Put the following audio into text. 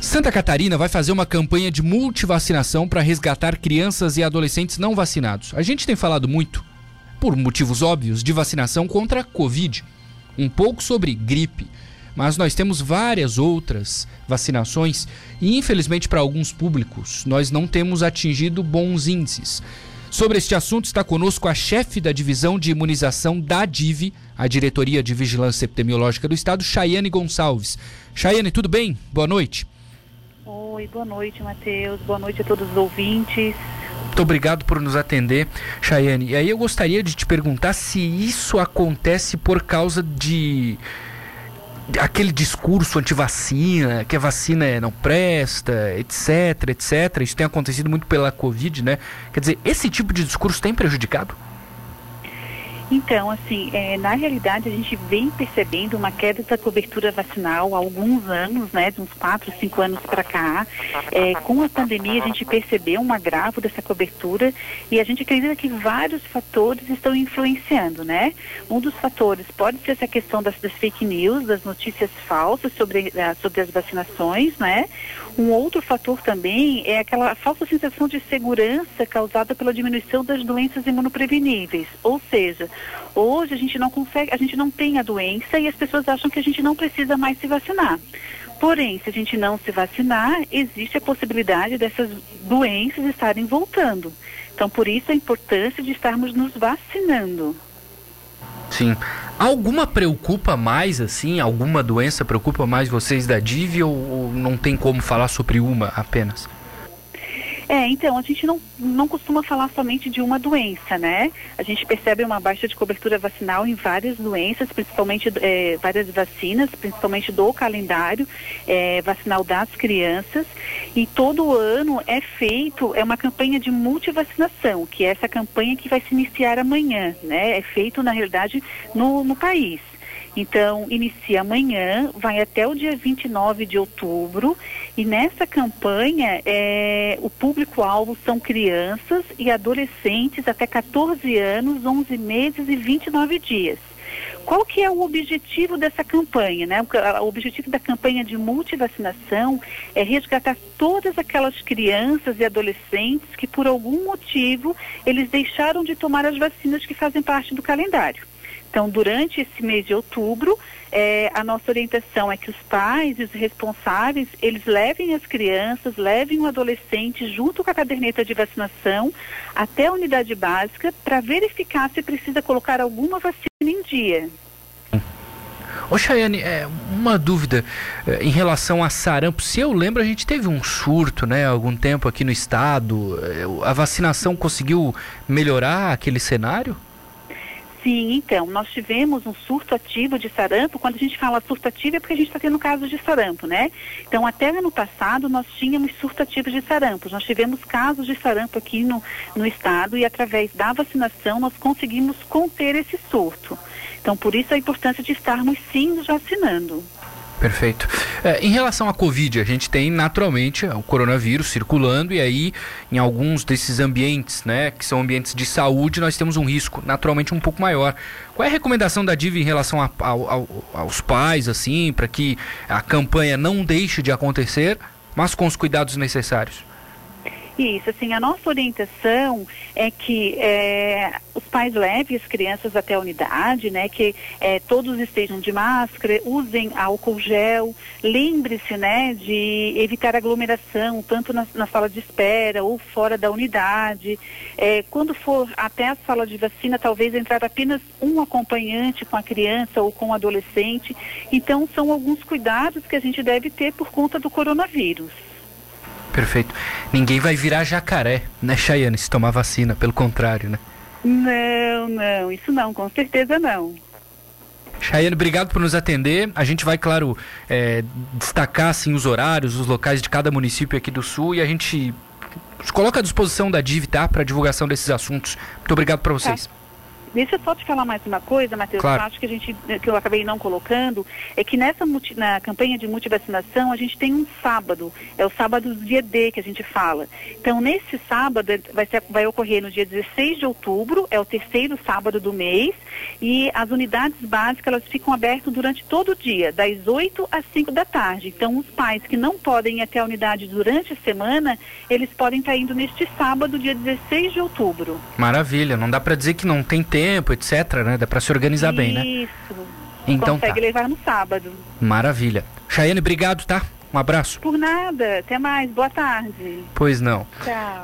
Santa Catarina vai fazer uma campanha de multivacinação para resgatar crianças e adolescentes não vacinados. A gente tem falado muito, por motivos óbvios, de vacinação contra a Covid. Um pouco sobre gripe, mas nós temos várias outras vacinações e, infelizmente, para alguns públicos, nós não temos atingido bons índices. Sobre este assunto está conosco a chefe da divisão de imunização da DIV, a Diretoria de Vigilância Epidemiológica do Estado, Chayane Gonçalves. Chayane, tudo bem? Boa noite. Oi, boa noite, Matheus. Boa noite a todos os ouvintes. Muito obrigado por nos atender, Chayane. E aí eu gostaria de te perguntar se isso acontece por causa de aquele discurso anti-vacina, que a vacina não presta, etc, etc. Isso tem acontecido muito pela Covid, né? Quer dizer, esse tipo de discurso tem prejudicado? Então, assim, é, na realidade a gente vem percebendo uma queda da cobertura vacinal há alguns anos, né, de uns 4, 5 anos para cá. É, com a pandemia a gente percebeu um agravo dessa cobertura e a gente acredita que vários fatores estão influenciando, né? Um dos fatores pode ser essa questão das, das fake news, das notícias falsas sobre, uh, sobre as vacinações, né? Um outro fator também é aquela falsa sensação de segurança causada pela diminuição das doenças imunopreveníveis, ou seja, Hoje a gente não consegue, a gente não tem a doença e as pessoas acham que a gente não precisa mais se vacinar. Porém, se a gente não se vacinar, existe a possibilidade dessas doenças estarem voltando. Então, por isso a importância de estarmos nos vacinando. Sim. Alguma preocupa mais, assim? Alguma doença preocupa mais vocês da DIV ou, ou não tem como falar sobre uma apenas? É, então, a gente não, não costuma falar somente de uma doença, né? A gente percebe uma baixa de cobertura vacinal em várias doenças, principalmente é, várias vacinas, principalmente do calendário é, vacinal das crianças. E todo ano é feito, é uma campanha de multivacinação, que é essa campanha que vai se iniciar amanhã, né? É feito, na realidade, no, no país. Então, inicia amanhã, vai até o dia 29 de outubro, e nessa campanha, é, o público-alvo são crianças e adolescentes até 14 anos, 11 meses e 29 dias. Qual que é o objetivo dessa campanha? Né? O objetivo da campanha de multivacinação é resgatar todas aquelas crianças e adolescentes que, por algum motivo, eles deixaram de tomar as vacinas que fazem parte do calendário. Então, durante esse mês de outubro, é, a nossa orientação é que os pais e os responsáveis, eles levem as crianças, levem o adolescente junto com a caderneta de vacinação até a unidade básica para verificar se precisa colocar alguma vacina em dia. Ô Chayane, é, uma dúvida é, em relação a sarampo. Se eu lembro, a gente teve um surto, né, algum tempo aqui no estado. É, a vacinação conseguiu melhorar aquele cenário? Sim, então, nós tivemos um surto ativo de sarampo. Quando a gente fala surto ativo é porque a gente está tendo casos de sarampo, né? Então, até ano passado, nós tínhamos surto ativo de sarampo. Nós tivemos casos de sarampo aqui no, no estado e, através da vacinação, nós conseguimos conter esse surto. Então, por isso a importância de estarmos sim nos vacinando. Perfeito. É, em relação à Covid, a gente tem naturalmente o coronavírus circulando e aí em alguns desses ambientes, né, que são ambientes de saúde, nós temos um risco naturalmente um pouco maior. Qual é a recomendação da DIV em relação a, aos pais, assim, para que a campanha não deixe de acontecer, mas com os cuidados necessários? Isso, assim, a nossa orientação é que é, os pais levem as crianças até a unidade, né, que é, todos estejam de máscara, usem álcool gel, lembre-se, né, de evitar aglomeração, tanto na, na, sala de espera ou fora da unidade. É, quando for até a sala de vacina, talvez entrar apenas um acompanhante com a criança ou com o adolescente. Então, são alguns cuidados que a gente deve ter por conta do coronavírus. Perfeito. Ninguém vai virar jacaré, né, Chayane, se tomar vacina, pelo contrário, né? Não, não, isso não, com certeza não. Chayane, obrigado por nos atender. A gente vai, claro, é, destacar assim, os horários, os locais de cada município aqui do Sul e a gente coloca à disposição da DIV, tá? Para divulgação desses assuntos. Muito obrigado para vocês. Tá. Deixa eu só te falar mais uma coisa, Matheus. Claro. Eu acho que a gente, que eu acabei não colocando, é que nessa multi- na campanha de multivacinação a gente tem um sábado, é o sábado do dia D que a gente fala. Então, nesse sábado eh, vai, ser- vai ocorrer no dia 16 de outubro, é o terceiro sábado do mês, e as unidades básicas elas ficam abertas durante todo o dia, das 8 às 5 da tarde. Então, os pais que não podem ir até a unidade durante a semana, eles podem estar indo neste sábado, dia 16 de outubro. Maravilha, não dá pra dizer que não tem tempo, etc, né? Dá pra se organizar bem, né? Isso. Então Consegue tá. levar no sábado. Maravilha. Chayane, obrigado, tá? Um abraço. Por nada. Até mais. Boa tarde. Pois não. Tchau.